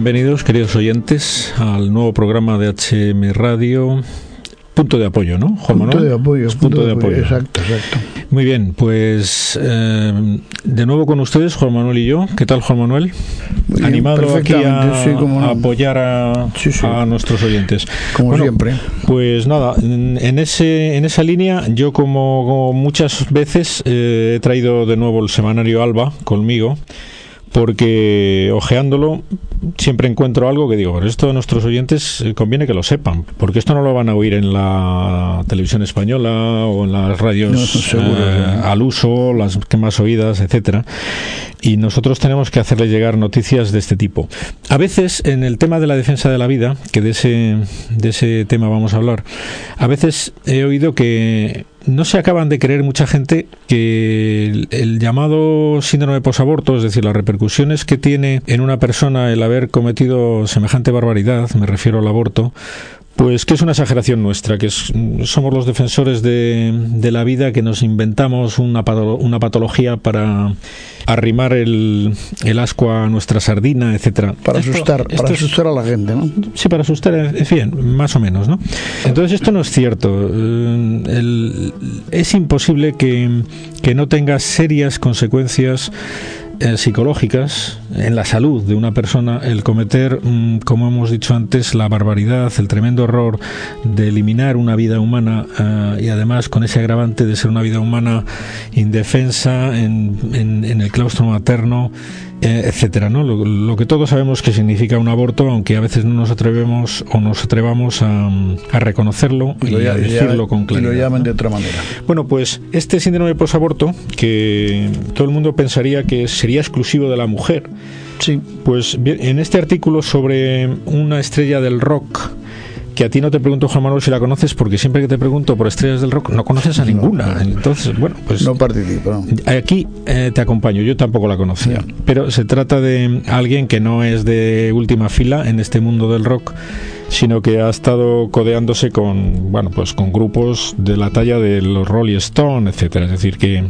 Bienvenidos, queridos oyentes, al nuevo programa de HM Radio. Punto de apoyo, ¿no, Juan Manuel? Punto de apoyo. punto, de, apoyo. Exacto, exacto. Muy bien, pues eh, de nuevo con ustedes, Juan Manuel y yo. ¿Qué tal, Juan Manuel? Animado aquí a, apoyar a, nuestros oyentes. Como siempre. Pues nada, en, ese, en esa línea, yo como, muchas veces eh, he traído de nuevo el semanario Alba conmigo porque ojeándolo siempre encuentro algo que digo, esto a nuestros oyentes eh, conviene que lo sepan, porque esto no lo van a oír en la televisión española o en las radios eh, al uso, las que más oídas, etcétera. Y nosotros tenemos que hacerle llegar noticias de este tipo. A veces en el tema de la defensa de la vida, que de ese de ese tema vamos a hablar, a veces he oído que no se acaban de creer mucha gente que el, llamado síndrome de posaborto, es decir, las repercusiones que tiene en una persona el haber cometido semejante barbaridad, me refiero al aborto, pues que es una exageración nuestra, que somos los defensores de, la vida, que nos inventamos una, una patología para arrimar el, el, asco a nuestra sardina, etcétera. Para asustar, para asustar a la gente, ¿no? Sí, para asustar, en fin, más o menos, ¿no? Entonces esto no es cierto. Eh, es imposible que, que no tenga serias consecuencias eh, psicológicas en la salud de una persona el cometer, mm, como hemos dicho antes, la barbaridad, el tremendo error de eliminar una vida humana eh, y además con ese agravante de ser una vida humana indefensa en, en el claustro materno etcétera, ¿no? Lo, que todos sabemos que significa un aborto, aunque a veces no nos atrevemos o nos atrevamos a, reconocerlo y, a decirlo con claridad. Y lo llaman de otra manera. Bueno, pues este síndrome de posaborto, que todo el mundo pensaría que sería exclusivo de la mujer, sí. pues en este artículo sobre una estrella del rock que a ti no te pregunto, Juan Manuel, si la conoces, porque siempre que te pregunto por estrellas del rock, no conoces a ninguna. Entonces, bueno, pues. No participo. Aquí eh, te acompaño, yo tampoco la conocía. Pero se trata de alguien que no es de última fila en este mundo del rock sino que ha estado codeándose con bueno pues con grupos de la talla de los Rolling Stone etcétera es decir que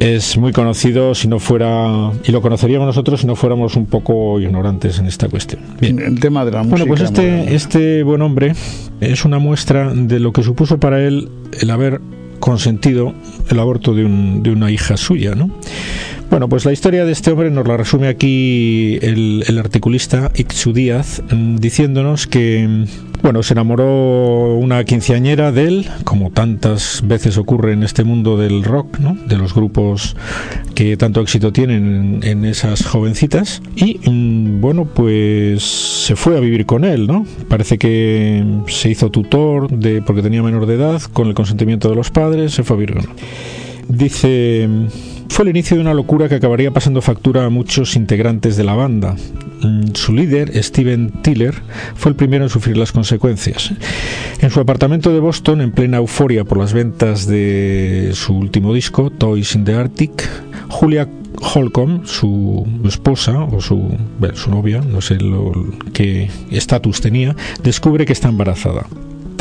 es muy conocido si no fuera y lo conoceríamos nosotros si no fuéramos un poco ignorantes en esta cuestión. Bien. El tema de la música. Bueno, pues este este buen hombre es una muestra de lo que supuso para él el haber consentido el aborto de, un, de una hija suya, ¿no? Bueno, pues la historia de este hombre nos la resume aquí el, articulista Ixu Díaz, mm, diciéndonos que bueno, se enamoró una quinceañera de él, como tantas veces ocurre en este mundo del rock, ¿no? de los grupos que tanto éxito tienen en, esas jovencitas. Y mm, bueno, pues se fue a vivir con él, ¿no? Parece que se hizo tutor de, porque tenía menor de edad, con el consentimiento de los padres, se fue a vivir. Dice fue el inicio de una locura que acabaría pasando factura a muchos integrantes de la banda. Mm, su líder, Steven Tiller, fue el primero en sufrir las consecuencias. En su apartamento de Boston, en plena euforia por las ventas de su último disco, Toys in the Arctic, Julia Holcomb, su esposa o su, su novia, no sé qué estatus tenía, descubre que está embarazada.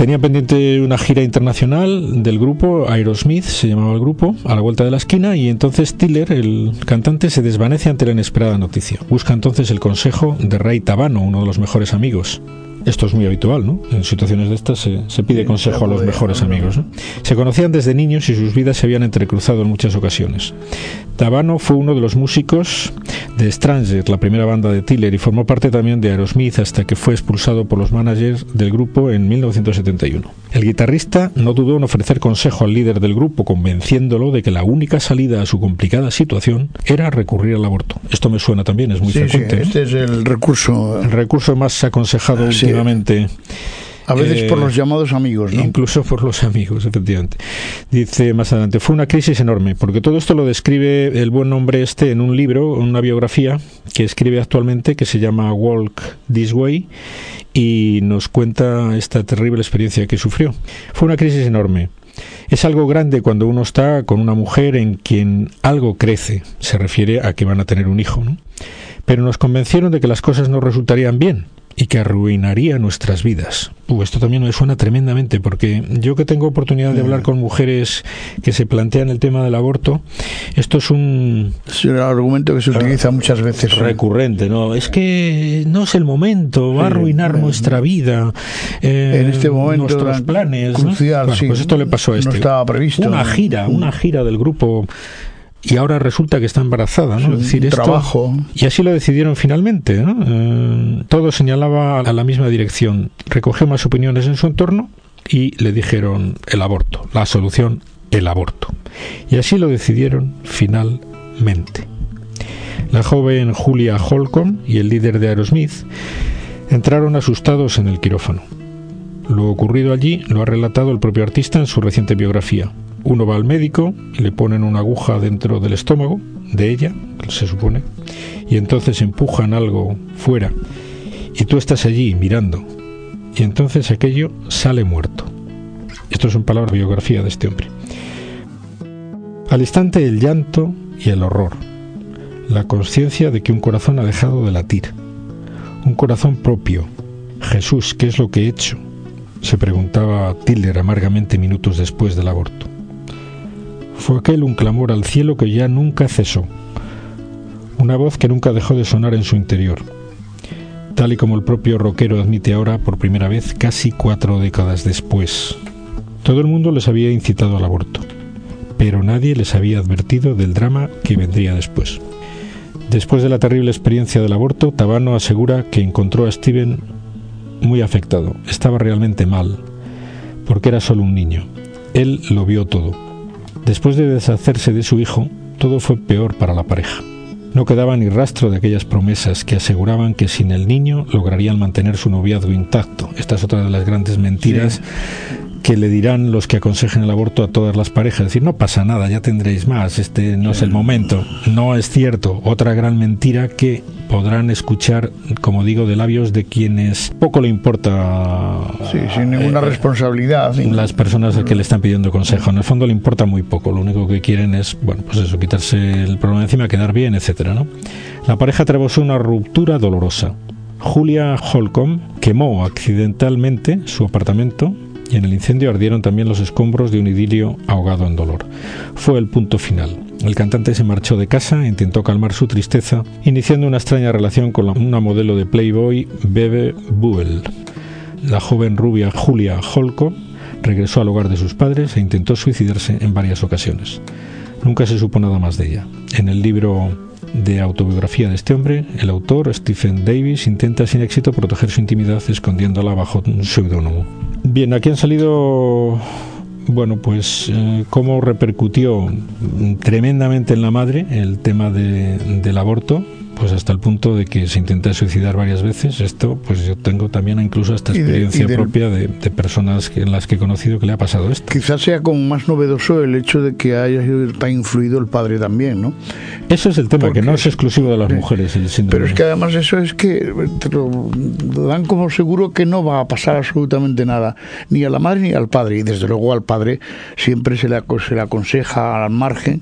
Tenía pendiente una gira internacional del grupo, Aerosmith se llamaba el grupo, a la vuelta de la esquina, y entonces Tiller, el cantante, se desvanece ante la inesperada noticia. Busca entonces el consejo de Ray Tabano, uno de los mejores amigos. Esto es muy habitual, ¿no? En situaciones de estas se, pide consejo a los mejores amigos. Se conocían desde niños y sus vidas se habían entrecruzado en muchas ocasiones. Tabano fue uno de los músicos de Stranger, la primera banda de Tiller, y formó parte también de Aerosmith hasta que fue expulsado por los managers del grupo en 1971. El guitarrista no dudó en ofrecer consejo al líder del grupo, convenciéndolo de que la única salida a su complicada situación era recurrir al aborto. Esto me suena también, es muy frecuente. este es el recurso. El recurso más aconsejado a veces por los eh, llamados amigos, ¿no? Incluso por los amigos, efectivamente. Dice más adelante, fue una crisis enorme, porque todo esto lo describe el buen hombre este en un libro, una biografía que escribe actualmente que se llama Walk This Way y nos cuenta esta terrible experiencia que sufrió. Fue una crisis enorme. Es algo grande cuando uno está con una mujer en quien algo crece, se refiere a que van a tener un hijo, ¿no? Pero nos convencieron de que las cosas no resultarían bien y que arruinaría nuestras vidas. Uh, esto también me suena tremendamente porque yo que tengo oportunidad de hablar con mujeres que se plantean el tema del aborto, esto es un, es un argumento que se utiliza muchas veces recurrente, ¿no? Es que no es el momento, va a arruinar nuestra vida, eh, en este momento nuestros planes. Crucial, pues esto le pasó a este. No estaba previsto. Una gira, una gira del grupo y ahora resulta que está embarazada, ¿no? Es decir, trabajo. Y así lo decidieron finalmente, ¿no? Eh, todo señalaba a la misma dirección. Recogió más opiniones en su entorno y le dijeron el aborto, la solución, el aborto. Y así lo decidieron finalmente. La joven Julia Holcomb y el líder de Aerosmith entraron asustados en el quirófano. Lo ocurrido allí lo ha relatado el propio artista en su reciente biografía. Uno va al médico, le ponen una aguja dentro del estómago de ella, se supone, y entonces empujan algo fuera y tú estás allí mirando y entonces aquello sale muerto. Esto es un palabra biografía de este hombre. Al instante el llanto y el horror, la conciencia de que un corazón ha dejado de latir, un corazón propio. Jesús, ¿qué es lo que he hecho? se preguntaba Tiller amargamente minutos después del aborto. Fue aquel un clamor al cielo que ya nunca cesó, una voz que nunca dejó de sonar en su interior, tal y como el propio rockero admite ahora por primera vez casi cuatro décadas después. Todo el mundo les había incitado al aborto, pero nadie les había advertido del drama que vendría después. Después de la terrible experiencia del aborto, Tabano asegura que encontró a Steven muy afectado, estaba realmente mal, porque era solo un niño. Él lo vio todo Después de deshacerse de su hijo, todo fue peor para la pareja. No quedaba ni rastro de aquellas promesas que aseguraban que sin el niño lograrían mantener su noviazgo intacto. Esta es otra de las grandes mentiras que le dirán los que aconsejen el aborto a todas las parejas. Es decir, no pasa nada, ya tendréis más, este no es el momento. No es cierto. Otra gran mentira que podrán escuchar, como digo, de labios de quienes poco le importa. Sí, sin ninguna eh, responsabilidad. Las personas a que le están pidiendo consejo. En el fondo le importa muy poco. Lo único que quieren es, bueno, pues eso, quitarse el problema encima, quedar bien, etcétera, ¿no? La pareja atravesó una ruptura dolorosa. Julia Holcomb quemó accidentalmente su apartamento y en el incendio ardieron también los escombros de un idilio ahogado en dolor. Fue el punto final. El cantante se marchó de casa intentó calmar su tristeza, iniciando una extraña relación con una modelo de Playboy, Bebe Buell. La joven rubia Julia Holco regresó al hogar de sus padres e intentó suicidarse en varias ocasiones. Nunca se supo nada más de ella. En el libro de autobiografía de este hombre, el autor, Stephen Davis, intenta sin éxito proteger su intimidad escondiéndola bajo un seudónimo. Bien, aquí han salido, bueno, pues eh, cómo repercutió tremendamente en la madre el tema del aborto, pues hasta el punto de que se intenta suicidar varias veces. Esto, pues yo tengo también incluso esta experiencia propia de, personas que, en las que he conocido que le ha pasado esto. Quizás sea como más novedoso el hecho de que haya tan influido el padre también, ¿no? Eso es el tema, que no es exclusivo de las mujeres Pero es que además eso es que te lo dan como seguro que no va a pasar absolutamente nada, ni a la madre ni al padre. Y desde luego al padre siempre se le, se le aconseja al margen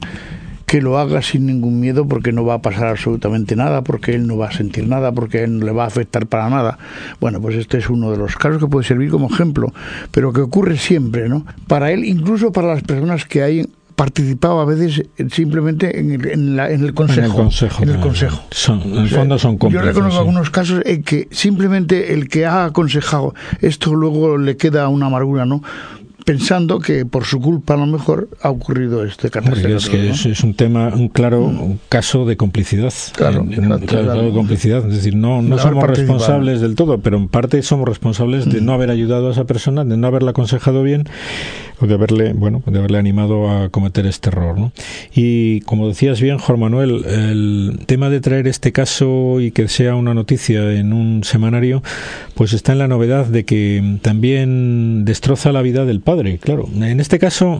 que lo haga sin ningún miedo porque no va a pasar absolutamente nada, porque él no va a sentir nada, porque él no le va a afectar para nada. Bueno, pues este es uno de los casos que puede servir como ejemplo, pero que ocurre siempre, ¿no? Para él, incluso para las personas que hay participado a veces simplemente en el, en, el consejo. En el consejo. En el, consejo. en el fondo son Yo reconozco algunos casos en que simplemente el que ha aconsejado esto luego le queda una amargura, ¿no? Pensando que por su culpa a lo mejor ha ocurrido este catástrofe. Es que es, un tema, un claro un caso de complicidad. Claro, un claro, de complicidad. Es decir, no, no somos responsables del todo, pero en parte somos responsables de no haber ayudado a esa persona, de no haberla aconsejado bien o de haberle, bueno, de haberle animado a cometer este error. ¿no? Y como decías bien, Juan Manuel, el tema de traer este caso y que sea una noticia en un semanario, pues está en la novedad de que también destroza la vida del padre, claro. En este caso,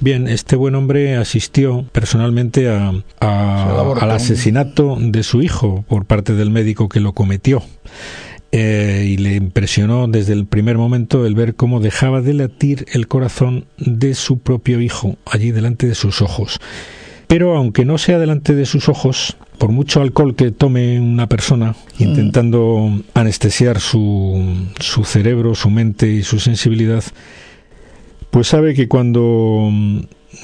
bien, este buen hombre asistió personalmente a, al asesinato de su hijo por parte del médico que lo cometió. Eh, y le impresionó desde el primer momento el ver cómo dejaba de latir el corazón de su propio hijo allí delante de sus ojos. Pero aunque no sea delante de sus ojos, por mucho alcohol que tome una persona, intentando anestesiar su, su cerebro, su mente y su sensibilidad, pues sabe que cuando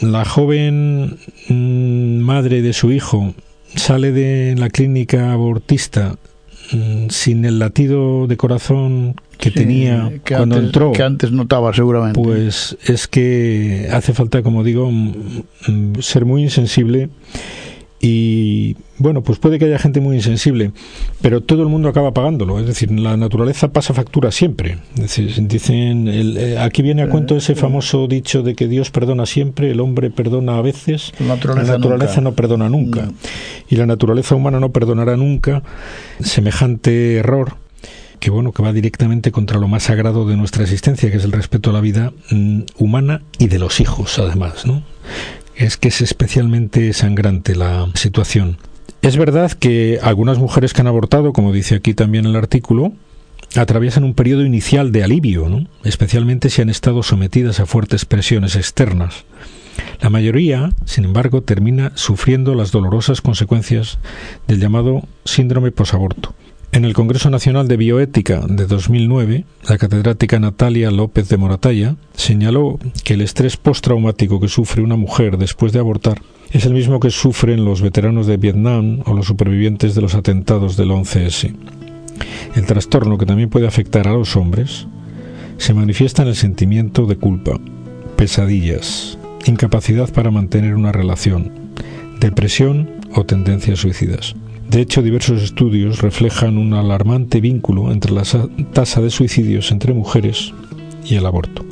la joven mm, madre de su hijo sale de la clínica abortista mm, sin el latido de corazón que tenía cuando entró que antes notaba seguramente. pues es que hace falta como digo mm, ser muy insensible y bueno, pues puede que haya gente muy insensible, pero todo el mundo acaba pagándolo. Es decir, la naturaleza pasa factura siempre. Es decir, dicen, eh, aquí viene a cuento ese famoso dicho de que Dios perdona siempre, el hombre perdona a veces, la naturaleza, no perdona nunca. Y la naturaleza humana no perdonará nunca semejante error que bueno, que va directamente contra lo más sagrado de nuestra existencia, que es el respeto a la vida mm, humana y de los hijos, además, ¿no? Es que es especialmente sangrante la situación. Es verdad que algunas mujeres que han abortado, como dice aquí también el artículo, atraviesan un periodo inicial de alivio, ¿no? especialmente si han estado sometidas a fuertes presiones externas. La mayoría, sin embargo, termina sufriendo las dolorosas consecuencias del llamado síndrome posaborto. En el Congreso Nacional de Bioética de 2009, la catedrática Natalia López de Moratalla señaló que el estrés postraumático que sufre una mujer después de abortar es el mismo que sufren los veteranos de Vietnam o los supervivientes de los atentados del 11S. El trastorno, que también puede afectar a los hombres, se manifiesta en el sentimiento de culpa, pesadillas, incapacidad para mantener una relación, depresión o tendencias suicidas. De hecho, diversos estudios reflejan un alarmante vínculo entre la tasa de suicidios entre mujeres y el aborto.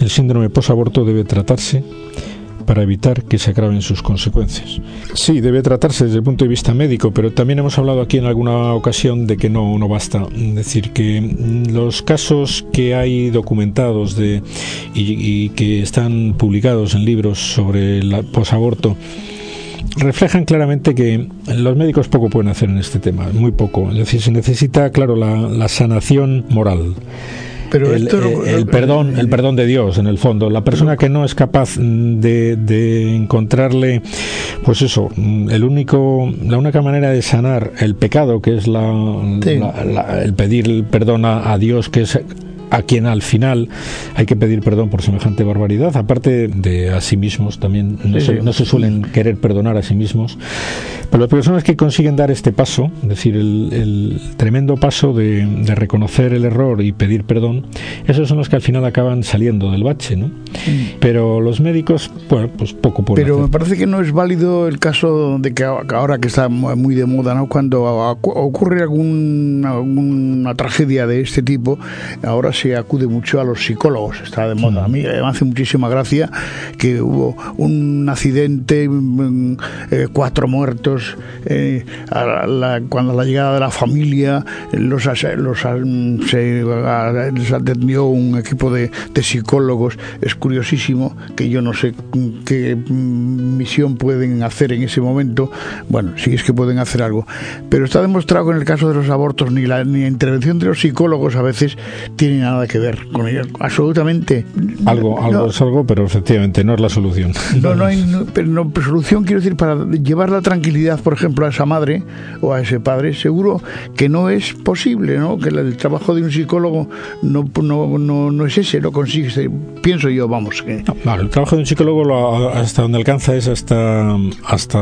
El síndrome posaborto debe tratarse para evitar que se agraven sus consecuencias. Sí, debe tratarse desde el punto de vista médico, pero también hemos hablado aquí en alguna ocasión de que no, no basta. Es decir, que los casos que hay documentados de, y, y que están publicados en libros sobre el posaborto reflejan claramente que los médicos poco pueden hacer en este tema, muy poco. Es decir, se necesita, claro, la, sanación moral. Pero el, eh, perdón, el perdón de Dios, en el fondo. La persona que no es capaz de, de, encontrarle, pues eso, el único, la única manera de sanar el pecado, que es la, el pedir perdón a Dios, que es a quien al final hay que pedir perdón por semejante barbaridad, aparte de a sí mismos también, no, se, no se, suelen querer perdonar a sí mismos, pero las personas que consiguen dar este paso, es decir, el, tremendo paso de, reconocer el error y pedir perdón, esos son los que al final acaban saliendo del bache, ¿no? Mm. Pero los médicos, bueno, pues poco pueden Pero me parece que no es válido el caso de que ahora que está muy de moda, ¿no? Cuando ocurre alguna, alguna tragedia de este tipo, ahora se acude mucho a los psicólogos, está de moda. A mí me hace muchísima gracia que hubo un accidente, mm, eh, cuatro muertos, eh, a la, cuando la llegada de la familia los, los se les atendió un equipo de, de psicólogos. Es curiosísimo que yo no sé qué misión pueden hacer en ese momento. Bueno, sí es que pueden hacer algo. Pero está demostrado que en el caso de los abortos ni la, ni la intervención de los psicólogos a veces tiene nada que ver con ella, absolutamente. Algo, algo es algo, pero efectivamente no es la solución. No, no hay pero no, solución, quiero decir, para llevar la tranquilidad, por ejemplo, a esa madre o a ese padre, seguro que no es posible, ¿no? Que el trabajo de un psicólogo no, no, no, no es ese, no consigue, pienso yo, vamos. Que... el trabajo de un psicólogo hasta donde alcanza es hasta, hasta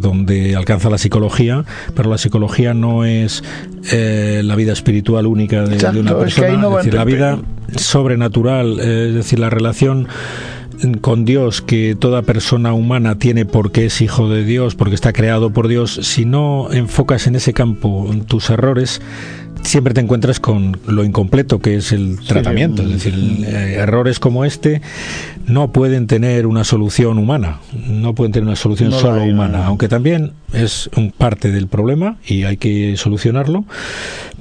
donde alcanza la psicología, pero la psicología no es eh, la vida espiritual única de, una persona. Es, decir, la vida sobrenatural, eh, es decir, la relación con Dios que toda persona humana tiene porque es hijo de Dios, porque está creado por Dios, si no enfocas en ese campo tus errores, siempre te encuentras con lo incompleto que es el tratamiento. Es decir, eh, errores como este no pueden tener una solución humana, no pueden tener una solución solo humana, aunque también es un parte del problema y hay que solucionarlo,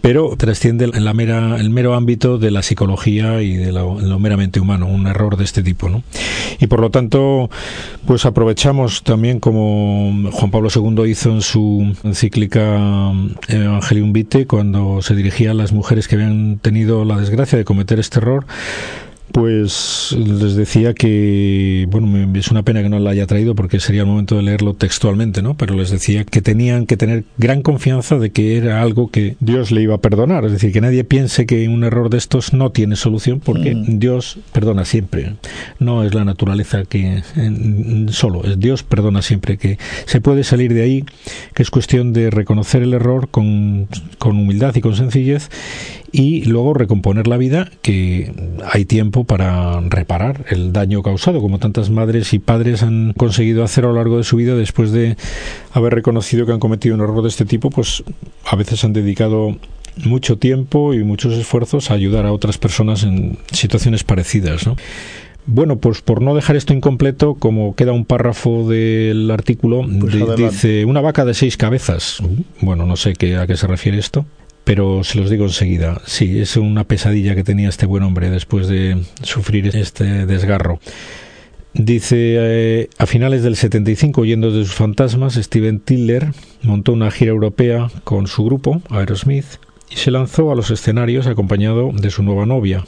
pero trasciende en la mera, el mero ámbito de la psicología y de lo, meramente humano, un error de este tipo. ¿no? Y por lo tanto, pues aprovechamos también como Juan Pablo II hizo en su encíclica Evangelium Vitae, cuando se dirigía a las mujeres que habían tenido la desgracia de cometer este error, pues les decía que, bueno, es una pena que no la haya traído porque sería el momento de leerlo textualmente, ¿no? Pero les decía que tenían que tener gran confianza de que era algo que Dios le iba a perdonar. Es decir, que nadie piense que un error de estos no tiene solución porque mm. Dios perdona siempre. No es la naturaleza que solo, es Dios perdona siempre, que se puede salir de ahí, que es cuestión de reconocer el error con, con humildad y con sencillez y luego recomponer la vida, que hay tiempo para reparar el daño causado, como tantas madres y padres han conseguido hacer a lo largo de su vida después de haber reconocido que han cometido un error de este tipo, pues a veces han dedicado mucho tiempo y muchos esfuerzos a ayudar a otras personas en situaciones parecidas, ¿no? Bueno, pues por no dejar esto incompleto, como queda un párrafo del artículo, pues dice una vaca de seis cabezas. Bueno, no sé qué, a qué se refiere esto pero se los digo enseguida. Sí, es una pesadilla que tenía este buen hombre después de sufrir este desgarro. Dice, eh, a finales del 75, huyendo de sus fantasmas, Steven Tiller montó una gira europea con su grupo, Aerosmith, y se lanzó a los escenarios acompañado de su nueva novia,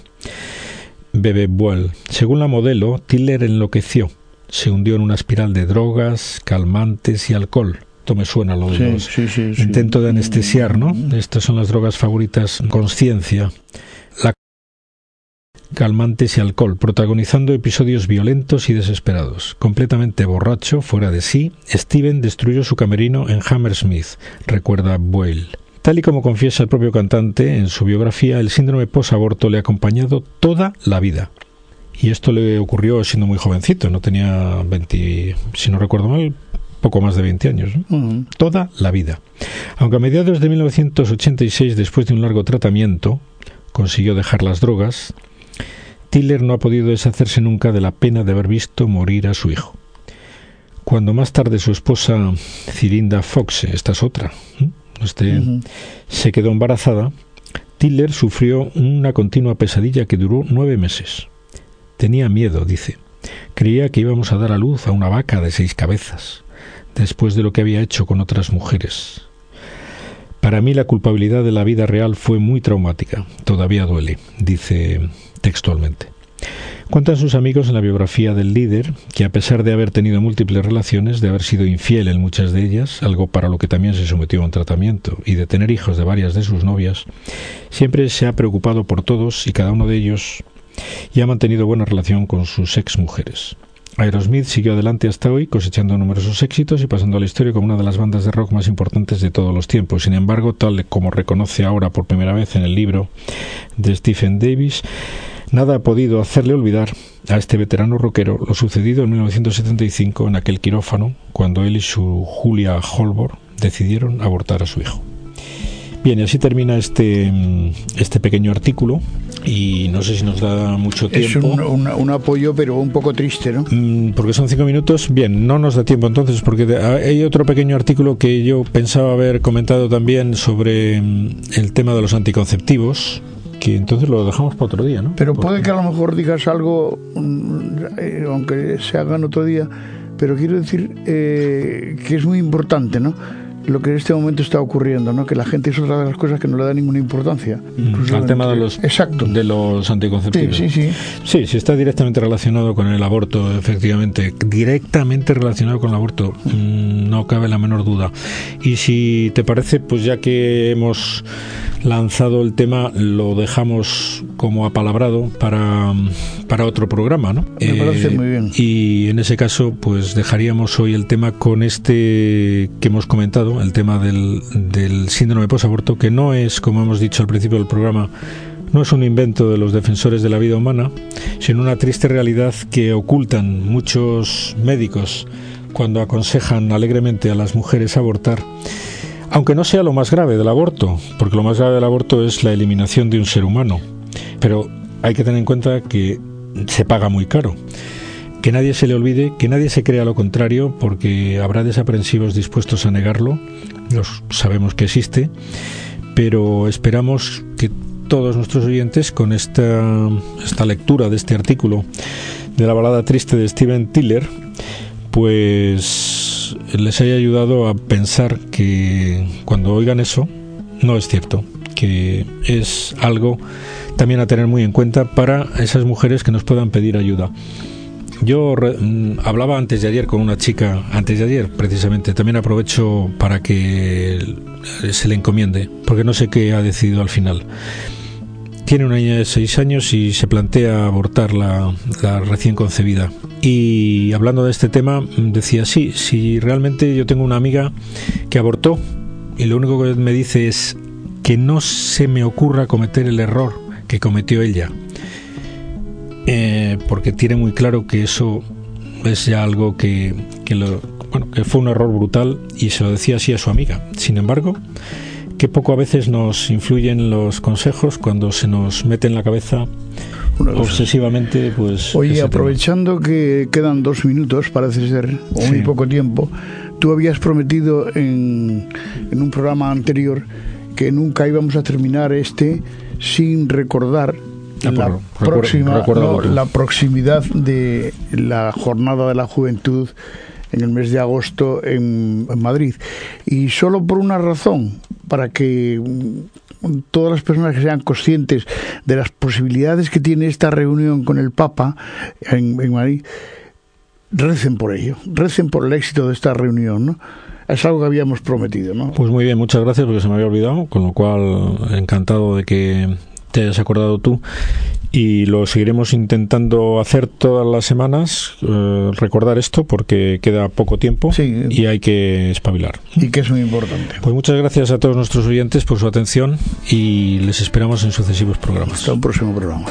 Bebe Buell. Según la modelo, Tiller enloqueció. Se hundió en una espiral de drogas, calmantes y alcohol me suena lo de los intento de anestesiar, ¿no? Estas son las drogas favoritas, conciencia. La calmantes y alcohol, protagonizando episodios violentos y desesperados. Completamente borracho, fuera de sí, Steven destruyó su camerino en Hammersmith, recuerda Boyle. Tal y como confiesa el propio cantante en su biografía, el síndrome post-aborto le ha acompañado toda la vida. Y esto le ocurrió siendo muy jovencito, no tenía 20, si no recuerdo mal, poco más de 20 años, toda la vida. Aunque a mediados de 1986, después de un largo tratamiento, consiguió dejar las drogas, Tiller no ha podido deshacerse nunca de la pena de haber visto morir a su hijo. Cuando más tarde su esposa Cirinda Fox, esta es otra, este, se quedó embarazada, Tiller sufrió una continua pesadilla que duró nueve meses. Tenía miedo, dice. Creía que íbamos a dar a luz a una vaca de seis cabezas después de lo que había hecho con otras mujeres. Para mí la culpabilidad de la vida real fue muy traumática, todavía duele, dice textualmente. Cuentan sus amigos en la biografía del líder que a pesar de haber tenido múltiples relaciones, de haber sido infiel en muchas de ellas, algo para lo que también se sometió a un tratamiento, y de tener hijos de varias de sus novias, siempre se ha preocupado por todos y cada uno de ellos y ha mantenido buena relación con sus ex mujeres. Aerosmith siguió adelante hasta hoy, cosechando numerosos éxitos y pasando a la historia como una de las bandas de rock más importantes de todos los tiempos. Sin embargo, tal como reconoce ahora por primera vez en el libro de Stephen Davis, nada ha podido hacerle olvidar a este veterano rockero lo sucedido en 1975 en aquel quirófano, cuando él y su Julia Holbor decidieron abortar a su hijo. Bien, y así termina este, este pequeño artículo y no sé si nos da mucho tiempo. Es un, apoyo, pero un poco triste, ¿no? Mm, porque son cinco minutos. Bien, no nos da tiempo entonces, porque hay otro pequeño artículo que yo pensaba haber comentado también sobre mm, el tema de los anticonceptivos que entonces lo dejamos para otro día, ¿no? Pero puede que a lo mejor digas algo, mm, eh, aunque se haga en otro día, pero quiero decir eh, que es muy importante, ¿no? Lo que en este momento está ocurriendo, ¿no? que la gente es otra de las cosas que no le da ninguna importancia. Mm, al tema de los, Exacto. de los anticonceptivos. Sí, sí, sí. Sí, sí está directamente relacionado con el aborto, efectivamente. Directamente relacionado con el aborto, mm, no cabe la menor duda. Y si te parece, pues ya que hemos lanzado el tema, lo dejamos como apalabrado para, para otro programa, ¿no? Me parece muy bien. Y en ese caso, pues dejaríamos hoy el tema con este que hemos comentado, el tema del, del síndrome posaborto, que no es, como hemos dicho al principio del programa, no es un invento de los defensores de la vida humana, sino una triste realidad que ocultan muchos médicos cuando aconsejan alegremente a las mujeres abortar aunque no sea lo más grave del aborto, porque lo más grave del aborto es la eliminación de un ser humano. Pero hay que tener en cuenta que se paga muy caro. Que nadie se le olvide, que nadie se crea lo contrario, porque habrá desaprensivos dispuestos a negarlo, los sabemos que existe, pero esperamos que todos nuestros oyentes, con esta, esta lectura de este artículo de la balada triste de Steven Tiller, pues les haya ayudado a pensar que cuando oigan eso, no es cierto, que es algo también a tener muy en cuenta para esas mujeres que nos puedan pedir ayuda. Yo mm, hablaba antes de ayer con una chica, antes de ayer precisamente, también aprovecho para que se le encomiende, porque no sé qué ha decidido al final. Tiene una niña de seis años y se plantea abortar la, la recién concebida. Y hablando de este tema, decía, sí, si realmente yo tengo una amiga que abortó y lo único que me dice es que no se me ocurra cometer el error que cometió ella. Eh, porque tiene muy claro que eso es ya algo que, que, lo, bueno, que fue un error brutal y se lo decía así a su amiga. Sin embargo, que poco a veces nos influyen los consejos cuando se nos mete en la cabeza obsesivamente pues oye aprovechando que quedan dos minutos parece ser o muy poco tiempo tú habías prometido en, en un programa anterior que nunca íbamos a terminar este sin recordar ah, la, próxima, la proximidad de la jornada de la juventud en el mes de agosto en, Madrid. Y solo por una razón, para que mm, todas las personas que sean conscientes de las posibilidades que tiene esta reunión con el Papa en, en Madrid, recen por ello, recen por el éxito de esta reunión, ¿no? es algo que habíamos prometido, ¿no? Pues muy bien, muchas gracias porque se me había olvidado, con lo cual encantado de que te hayas acordado tú y lo seguiremos intentando hacer todas las semanas, eh, recordar esto porque queda poco tiempo y hay que espabilar. Y que es muy importante. Pues muchas gracias a todos nuestros oyentes por su atención y les esperamos en sucesivos programas. Hasta un próximo programa.